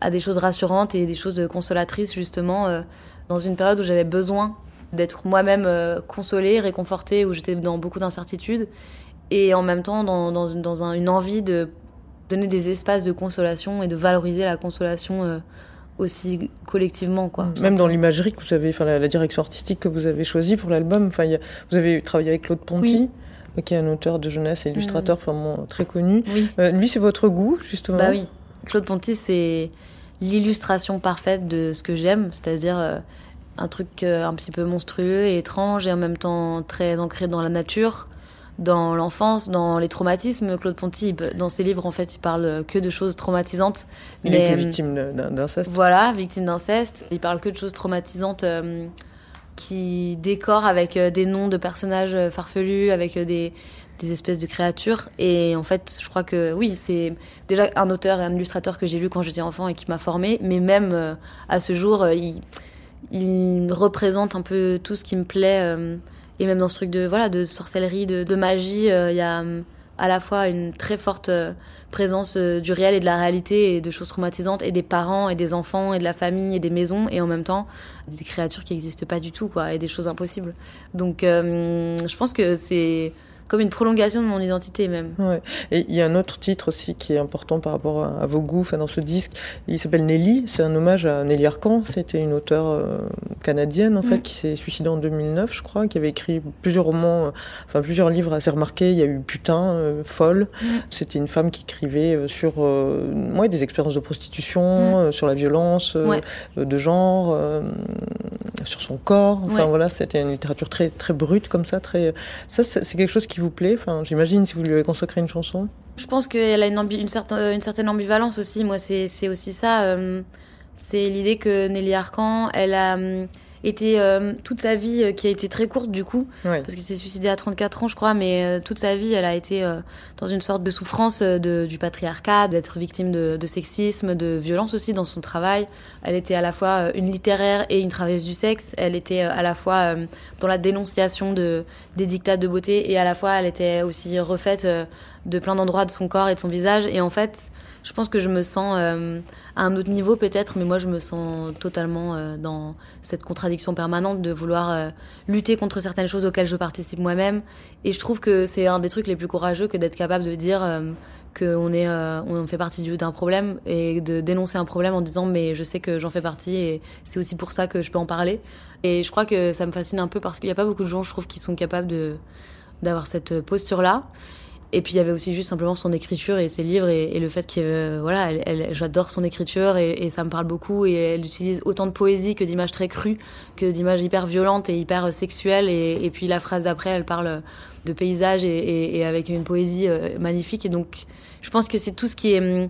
à des choses rassurantes et des choses consolatrices, justement, euh, dans une période où j'avais besoin d'être moi-même euh, consolée, réconfortée, où j'étais dans beaucoup d'incertitudes, et en même temps dans, dans, une- dans un- une envie de donner des espaces de consolation et de valoriser la consolation euh, aussi collectivement. Quoi, Même dans l'imagerie que vous avez, enfin la, la direction artistique que vous avez choisie pour l'album, enfin vous avez travaillé avec Claude Ponty, qui est un auteur de jeunesse et illustrateur vraiment très connu. Oui. Euh, lui, c'est votre goût justement? Bah oui. Claude Ponty, c'est l'illustration parfaite de ce que j'aime, c'est-à-dire euh, un truc euh, un petit peu monstrueux et étrange et en même temps très ancré dans la nature, dans l'enfance, dans les traumatismes. Claude Ponty, dans ses livres, en fait, il parle que de choses traumatisantes. Il mais, était euh, victime d'inceste. Voilà, victime d'inceste. Il parle que de choses traumatisantes euh, qui décorent avec des noms de personnages farfelus, avec des, des espèces de créatures. Et en fait, je crois que oui, c'est déjà un auteur et un illustrateur que j'ai lu quand j'étais enfant et qui m'a formé. Mais même euh, à ce jour, euh, il, il représente un peu tout ce qui me plaît. euh, et même dans ce truc de, voilà, de sorcellerie, de, magie, euh, il y a euh, à la fois une très forte présence du réel et de la réalité et de choses traumatisantes et des parents et des enfants et de la famille et des maisons et en même temps des créatures qui n'existent pas du tout quoi et des choses impossibles. Donc je pense que c'est comme une prolongation de mon identité même. Ouais. Et il y a un autre titre aussi qui est important par rapport à, à vos goûts, enfin dans ce disque. Il s'appelle Nelly. C'est un hommage à Nelly Arcan. C'était une auteure euh, canadienne en fait qui s'est suicidée en 2009, je crois, qui avait écrit plusieurs romans, euh, enfin plusieurs livres assez remarqués. Il y a eu Putain, euh, Folle. C'était une femme qui écrivait euh, sur ouais, des expériences de prostitution, sur la violence Ouais. de genre. sur son corps. Enfin Ouais. voilà, c'était une littérature très très brute comme ça, très. Ça, c'est c'est quelque chose qui vous plaît. Enfin, j'imagine si vous lui avez consacré une chanson. Je pense qu'elle a une, ambi- une, une certaine ambivalence aussi. Moi, c'est aussi ça. euh, c'est l'idée que Nelly Arcan, elle a été euh, toute sa vie, euh, qui a été très courte du coup, Ouais. parce qu'elle s'est suicidée à 34 ans, je crois, mais euh, toute sa vie, elle a été dans une sorte de souffrance de, du patriarcat, d'être victime de, de sexisme, de violence aussi dans son travail. Elle était à la fois une littéraire et une travailleuse du sexe. Elle était à la fois dans la dénonciation de, des dictats de beauté et à la fois elle était aussi refaite de plein d'endroits de son corps et de son visage. Et en fait, je pense que je me sens euh, à un autre niveau peut-être, mais moi je me sens totalement euh, dans cette contradiction permanente de vouloir euh, lutter contre certaines choses auxquelles je participe moi-même. Et je trouve que c'est un des trucs les plus courageux que d'être capable de dire qu'on est, on fait partie du- d'un problème et de dénoncer un problème en disant mais je sais que j'en fais partie et c'est aussi pour ça que je peux en parler. Et je crois que ça me fascine un peu parce qu'il n'y a pas beaucoup de gens, je trouve, qui sont capables de d'avoir cette posture-là. Et puis il y avait aussi juste simplement son écriture et ses livres et, le fait que euh, voilà, elle, j'adore son écriture et, ça me parle beaucoup et elle utilise autant de poésie que d'images très crues, que d'images hyper violentes et hyper euh, sexuelles. Et, puis la phrase d'après, elle parle de paysages et, avec une poésie euh, magnifique. Et donc je pense que c'est tout ce qui est hum,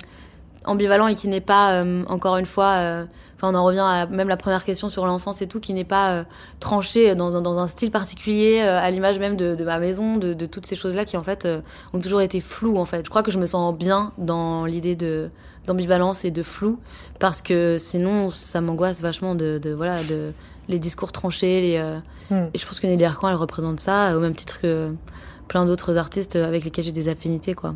ambivalent et qui n'est pas euh, encore une fois. Enfin, on en revient à même la première question sur l'enfance et tout, qui n'est pas euh, tranché dans, un- dans un style particulier, euh, à l'image même de, de ma maison, de, de toutes ces choses-là qui en fait euh, ont toujours été floues. En fait, je crois que je me sens bien dans l'idée de d'ambivalence et de flou, parce que sinon ça m'angoisse vachement de, de voilà de les discours tranchés. Les, Hmm. Et je pense que Nelly Arcan, elle représente ça au même titre que plein d'autres artistes avec lesquels j'ai des affinités, quoi.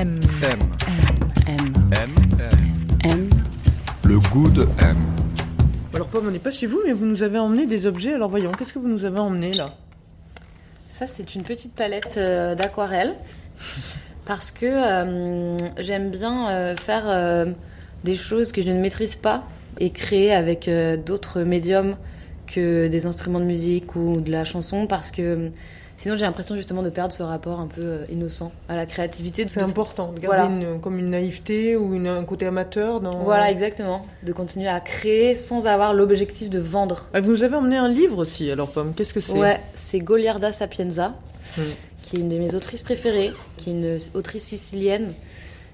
M. M. M. M. M. M. M. Le goût de M. Alors Pomme, on n'est pas chez vous, mais vous nous avez emmené des objets. Alors voyons, qu'est-ce que vous nous avez emmené là? Ça, c'est une petite palette euh, d'aquarelle. Parce que euh, j'aime bien euh, faire euh, des choses que je ne maîtrise pas et créer avec euh, d'autres médiums que des instruments de musique ou de la chanson. Parce que euh, sinon, j'ai l'impression justement de perdre ce rapport un peu euh, innocent à la créativité. C'est important de garder Voilà. une- comme une naïveté ou une- un côté amateur dans. Voilà, exactement. De continuer à créer sans avoir l'objectif de vendre. Ah, vous nous avez emmené un livre aussi. Alors Pomme, qu'est-ce que c'est? Ouais, c'est Goliarda Sapienza, Hmm. qui est une de mes autrices préférées, qui est une autrice sicilienne,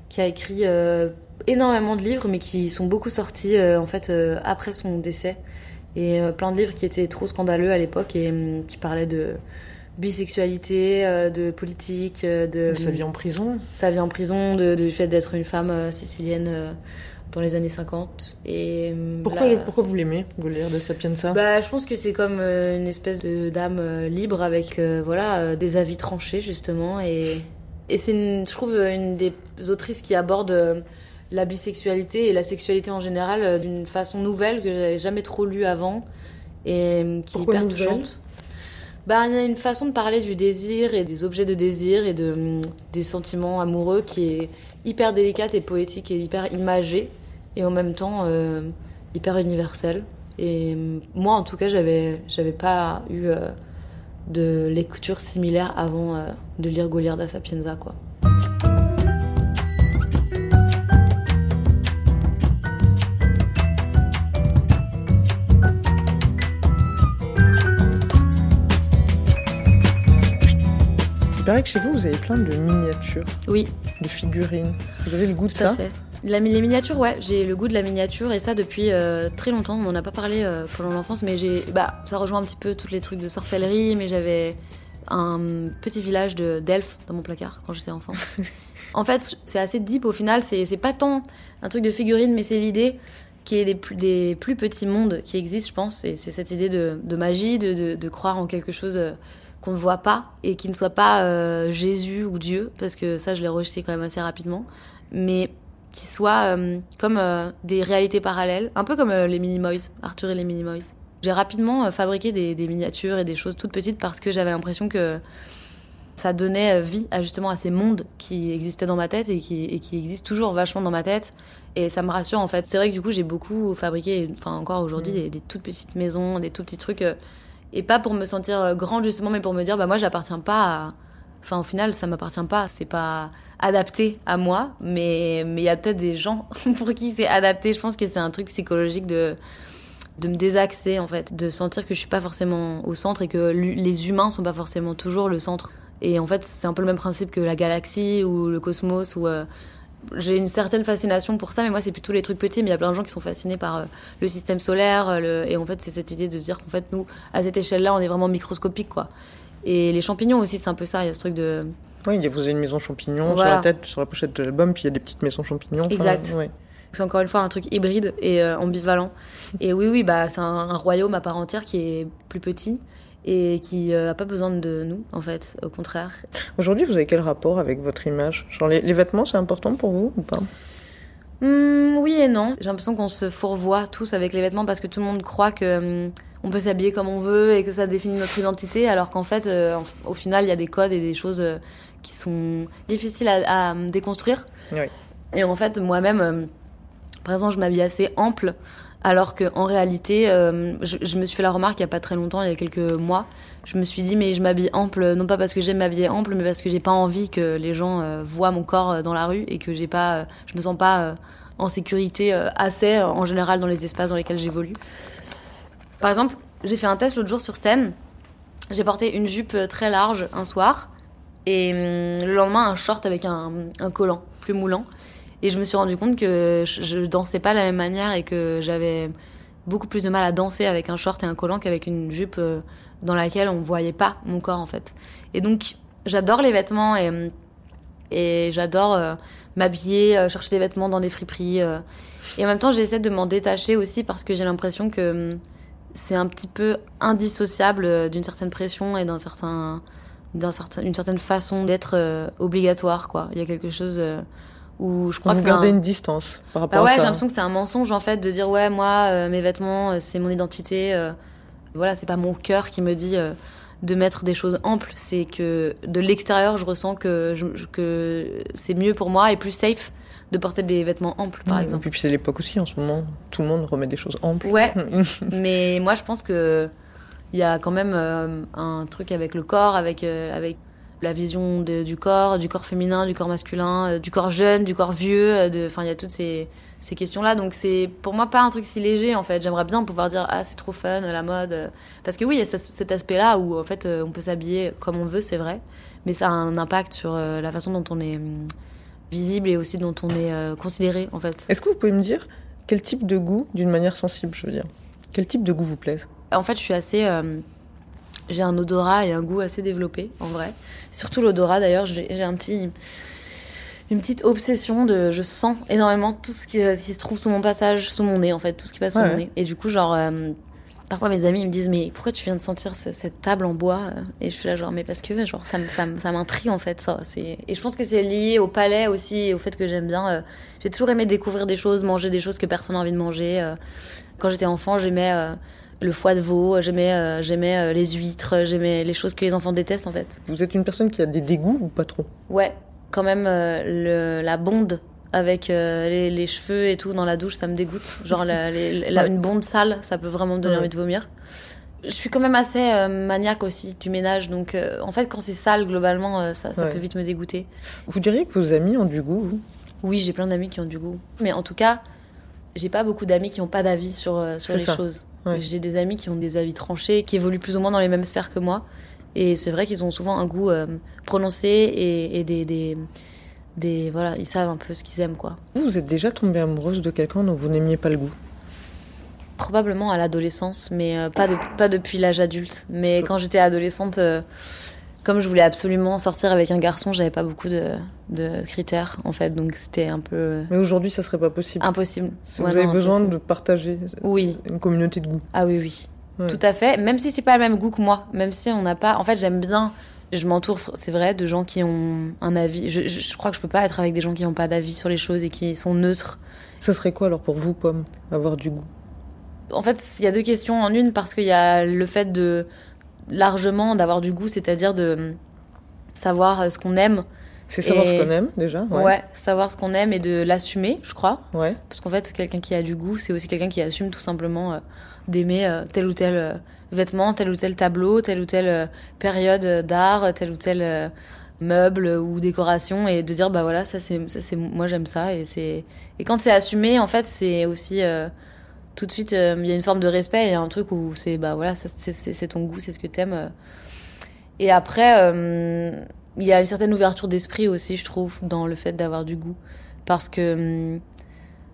qui a écrit euh, énormément de livres, mais qui sont beaucoup sortis euh, en fait euh, après son décès. Et plein de livres qui étaient trop scandaleux à l'époque et hum, qui parlaient de bisexualité, euh, de politique, euh, de Sa vie en prison. sa vie en prison, de, du fait d'être une femme euh, sicilienne dans les années 50. Et Pourquoi, là- pourquoi vous l'aimez, Goliath de Sapienza? Bah, je pense que c'est comme une espèce de dame libre avec voilà des avis tranchés justement et et c'est je trouve une des autrices qui aborde la bisexualité et la sexualité en général d'une façon nouvelle que j'avais jamais trop lue avant et qui Pourquoi est hyper touchante. Bah, il y a une façon de parler du désir et des objets de désir et de, hum, des sentiments amoureux qui est hyper délicate et poétique et hyper imagée et en même temps euh, hyper universelle. Et hum, moi, en tout cas, j'avais, j'avais pas eu euh, de lecture similaire avant euh, de lire Goliarda Sapienza, quoi. Paraît que chez vous, vous avez plein de miniatures, Oui, de figurines. Vous avez le goût de tout ça fait. La, les miniatures, ouais, j'ai le goût de la miniature et ça depuis euh, très longtemps. On n'en a pas parlé euh, pendant l'enfance, mais j'ai, bah, ça rejoint un petit peu tous les trucs de sorcellerie. Mais j'avais un petit village de d'elfes dans mon placard quand j'étais enfant. en fait, c'est assez deep au final. C'est c'est pas tant un truc de figurine, mais c'est l'idée qui est des plus, des plus petits mondes qui existent, je pense. Et c'est cette idée de, de magie, de, de, de croire en quelque chose euh, qu'on ne voit pas et qui ne soit pas euh, Jésus ou Dieu, parce que ça, je l'ai rejeté quand même assez rapidement. Mais qui soient euh, comme euh, des réalités parallèles, un peu comme les Minimoys, Arthur et les Minimoys. J'ai rapidement fabriqué des, des miniatures et des choses toutes petites parce que j'avais l'impression que ça donnait vie à justement à ces mondes qui existaient dans ma tête et qui, et qui existent toujours vachement dans ma tête. Et ça me rassure en fait. C'est vrai que du coup j'ai beaucoup fabriqué, enfin encore aujourd'hui, des, des toutes petites maisons, des tout petits trucs. Et pas pour me sentir euh, grande justement, mais pour me dire, bah moi j'appartiens pas Enfin, au final, ça m'appartient pas. C'est pas adapté à moi, mais mais il y a peut-être des gens pour qui c'est adapté. Je pense que c'est un truc psychologique de de me désaxer en fait, de sentir que je suis pas forcément au centre et que les humains sont pas forcément toujours le centre. Et en fait, c'est un peu le même principe que la galaxie ou le cosmos ou euh, j'ai une certaine fascination pour ça, mais moi c'est plutôt les trucs petits. Mais il y a plein de gens qui sont fascinés par euh, le système solaire, euh, le... et en fait c'est cette idée de se dire qu'en fait nous, à cette échelle-là, on est vraiment microscopique quoi. Et les champignons aussi, c'est un peu ça. Il y a ce truc de Oui, vous avez une maison champignon Voilà. sur la tête, sur la pochette de l'album, puis il y a des petites maisons champignons. Exact. ouais. C'est encore une fois un truc hybride et euh, ambivalent. Et oui, oui, bah, c'est un, un royaume à part entière qui est plus petit et qui n'a pas besoin de nous, en fait, au contraire. Aujourd'hui, vous avez quel rapport avec votre image? Genre les, les vêtements, c'est important pour vous ou pas? Hum, oui et non. J'ai l'impression qu'on se fourvoie tous avec les vêtements parce que tout le monde croit que hum, on peut s'habiller comme on veut et que ça définit notre identité, alors qu'en fait, euh, au final, il y a des codes et des choses euh, qui sont difficiles à, à déconstruire. Oui. Et en fait, moi-même, euh, par exemple, je m'habille assez ample, alors que en réalité, euh, je, me suis fait la remarque il y a pas très longtemps, il y a quelques mois. Je me suis dit, mais je m'habille ample, non pas parce que j'aime m'habiller ample, mais parce que j'ai pas envie que les gens euh, voient mon corps euh, dans la rue et que j'ai pas, je me sens pas en sécurité assez en général dans les espaces dans lesquels j'évolue. Par exemple, j'ai fait un test l'autre jour sur scène. J'ai porté une jupe très large un soir et hum, le lendemain un short avec un, un collant plus moulant. Et je me suis rendu compte que je, dansais pas de la même manière et que j'avais beaucoup plus de mal à danser avec un short et un collant qu'avec une jupe euh, dans laquelle on voyait pas mon corps en fait. Et donc j'adore les vêtements et, j'adore euh, m'habiller, euh, chercher des vêtements dans des friperies. Et en même temps j'essaie de m'en détacher aussi parce que j'ai l'impression que hum, c'est un petit peu indissociable d'une certaine pression et d'un certain d'un certain une certaine façon d'être obligatoire quoi il y a quelque chose où je crois Vous que c'est un- gardez une distance par rapport bah ouais à j'ai ça. l'impression que c'est un mensonge en fait de dire ouais moi euh, mes vêtements euh, c'est mon identité euh, voilà c'est pas mon cœur qui me dit euh, de mettre des choses amples c'est que de l'extérieur je ressens que je- que c'est mieux pour moi et plus safe de porter des vêtements amples par Mmh, exemple Et puis c'est l'époque aussi en ce moment. Tout le monde remet des choses amples. ouais mais moi, je pense que il y a quand même un truc avec le corps, avec avec la vision de- du corps, du corps féminin, du corps masculin, euh, du corps jeune, du corps vieux. euh, Enfin, il y a toutes ces ces questions-là. Donc c'est pour moi pas un truc si léger en fait. J'aimerais bien pouvoir dire ah c'est trop fun la mode euh. parce que oui il y a ce- cet aspect-là où en fait on peut s'habiller comme on veut c'est vrai, mais ça a un impact sur la façon dont on est hum, visible et aussi dont on est euh, considéré en fait. Est-ce que vous pouvez me dire quel type de goût, d'une manière sensible, je veux dire, quel type de goût vous plaise? En fait, je suis assez. euh, j'ai un odorat et un goût assez développé, en vrai. Surtout l'odorat, d'ailleurs, j'ai un petit. Une petite obsession de. Je sens énormément tout ce qui, qui se trouve sous mon passage, sous mon nez, en fait, tout ce qui passe sous Ouais, mon nez. Et du coup, genre. euh, Parfois mes amis ils me disent mais pourquoi tu viens de sentir ce- cette table en bois euh? Et je suis là genre mais parce que genre ça ça ça m'intrigue en fait ça et je pense que c'est lié au palais aussi au fait que j'aime bien euh, j'ai toujours aimé découvrir des choses manger des choses que personne n'a envie de manger euh. quand j'étais enfant j'aimais le foie de veau j'aimais euh, j'aimais euh, les huîtres j'aimais les choses que les enfants détestent en fait Vous êtes une personne qui a des dégoûts ou pas trop? Ouais quand même euh, le, la bonde avec les, les cheveux et tout dans la douche, ça me dégoûte. Genre la- les- la- Ouais. une bonde sale, ça peut vraiment me donner Ouais. envie de vomir. Je suis quand même assez maniaque aussi du ménage, donc en fait quand c'est sale globalement, ça, ça Ouais. peut vite me dégoûter. Vous diriez que vos amis ont du goût, vous? Oui, j'ai plein d'amis qui ont du goût, mais en tout cas, j'ai pas beaucoup d'amis qui ont pas d'avis sur euh, sur les ça. choses. Ouais. J'ai des amis qui ont des avis tranchés, qui évoluent plus ou moins dans les mêmes sphères que moi, et c'est vrai qu'ils ont souvent un goût euh, prononcé et, et des, des des voilà, ils savent un peu ce qu'ils aiment quoi. Vous, vous êtes déjà tombée amoureuse de quelqu'un dont vous n'aimiez pas le goût? Probablement à l'adolescence, mais euh, pas, de- pas depuis l'âge adulte. Mais quand j'étais adolescente, euh, comme je voulais absolument sortir avec un garçon, j'avais pas beaucoup de, de critères en fait, donc c'était un peu Mais aujourd'hui, ça serait pas possible. impossible. Si Ouais, vous avez non, besoin impossible. de partager Oui, une communauté de goût. ah oui, oui. Ouais. Tout à fait. Même si c'est pas le même goût que moi, même si on n'a pas. En fait, j'aime bien. Je m'entoure, c'est vrai, de gens qui ont un avis. Je, je- je crois que je peux pas être avec des gens qui n'ont pas d'avis sur les choses et qui sont neutres. Ça serait quoi alors pour vous, Pomme, avoir du goût? En fait, il y a deux questions en une parce qu'il y a le fait de largement d'avoir du goût, c'est-à-dire de savoir euh, ce qu'on aime. C'est savoir Et- ce qu'on aime déjà Ouais. savoir ce qu'on aime et de l'assumer, je crois. Ouais. Parce qu'en fait, quelqu'un qui a du goût, c'est aussi quelqu'un qui assume tout simplement euh, d'aimer euh, tel ou tel euh, vêtement, tel ou tel tableau, telle ou telle période d'art, tel ou tel meubles ou décorations et de dire bah voilà ça c'est ça c'est moi j'aime ça et c'est et quand c'est assumé en fait c'est aussi tout de suite euh, il y a une forme de respect et un truc où c'est bah voilà c'est, ton goût c'est ce que t'aimes euh. et après euh, il y a une certaine ouverture d'esprit aussi je trouve dans le fait d'avoir du goût parce que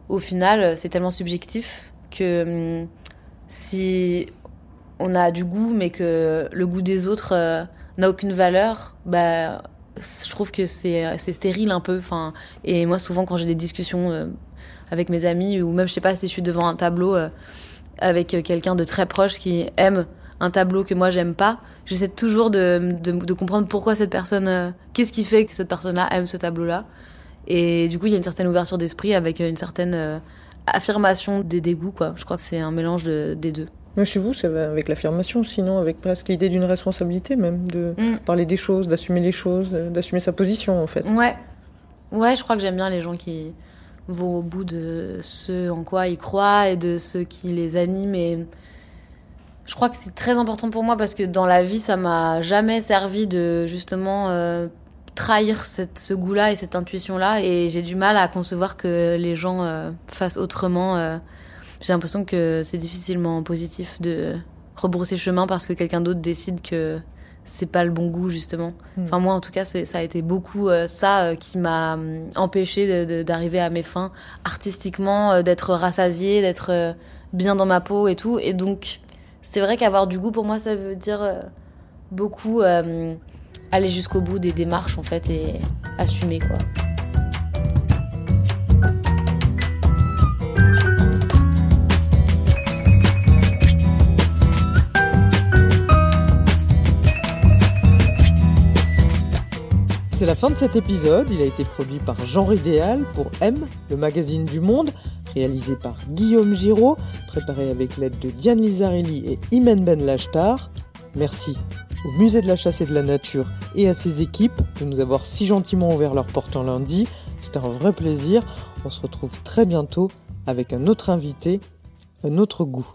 au final c'est tellement subjectif que si on a du goût mais que le goût des autres n'a aucune valeur bah je trouve que c'est stérile un peu enfin et moi souvent quand j'ai des discussions avec mes amis ou même je sais pas si je suis devant un tableau euh, avec quelqu'un de très proche qui aime un tableau que moi j'aime pas j'essaie toujours de, de, de comprendre pourquoi cette personne euh, qu'est-ce qui fait que cette personne là aime ce tableau là et du coup il y a une certaine ouverture d'esprit avec une certaine euh, affirmation des dégoûts quoi je crois que c'est un mélange de, des deux Mais chez vous, ça va avec l'affirmation, sinon avec presque l'idée d'une responsabilité même, de Mm. parler des choses, d'assumer les choses, d'assumer sa position en fait. Ouais. Ouais, je crois que j'aime bien les gens qui vont au bout de ce en quoi ils croient et de ce qui les anime. Et je crois que c'est très important pour moi parce que dans la vie, ça m'a jamais servi de justement euh, trahir cette, ce goût-là et cette intuition-là. Et j'ai du mal à concevoir que les gens euh, fassent autrement. euh. j'ai l'impression que c'est difficilement positif de rebrousser chemin parce que quelqu'un d'autre décide que c'est pas le bon goût justement. Mm. Enfin moi en tout cas ça a été beaucoup euh, ça euh, qui m'a hum, empêché d'arriver à mes fins artistiquement, euh, d'être rassasiée, d'être bien dans ma peau et tout. Et donc c'est vrai qu'avoir du goût pour moi ça veut dire beaucoup aller jusqu'au bout des démarches en fait et assumer quoi. C'est la fin de cet épisode. Il a été produit par Genre Idéal pour M, le magazine du Monde, réalisé par Guillaume Giraud, préparé avec l'aide de Diane Lizarelli et Imen Ben Lachtar. Merci au Musée de la Chasse et de la Nature et à ses équipes de nous avoir si gentiment ouvert leurs portes un lundi. C'était un vrai plaisir. On se retrouve très bientôt avec un autre invité, un autre goût.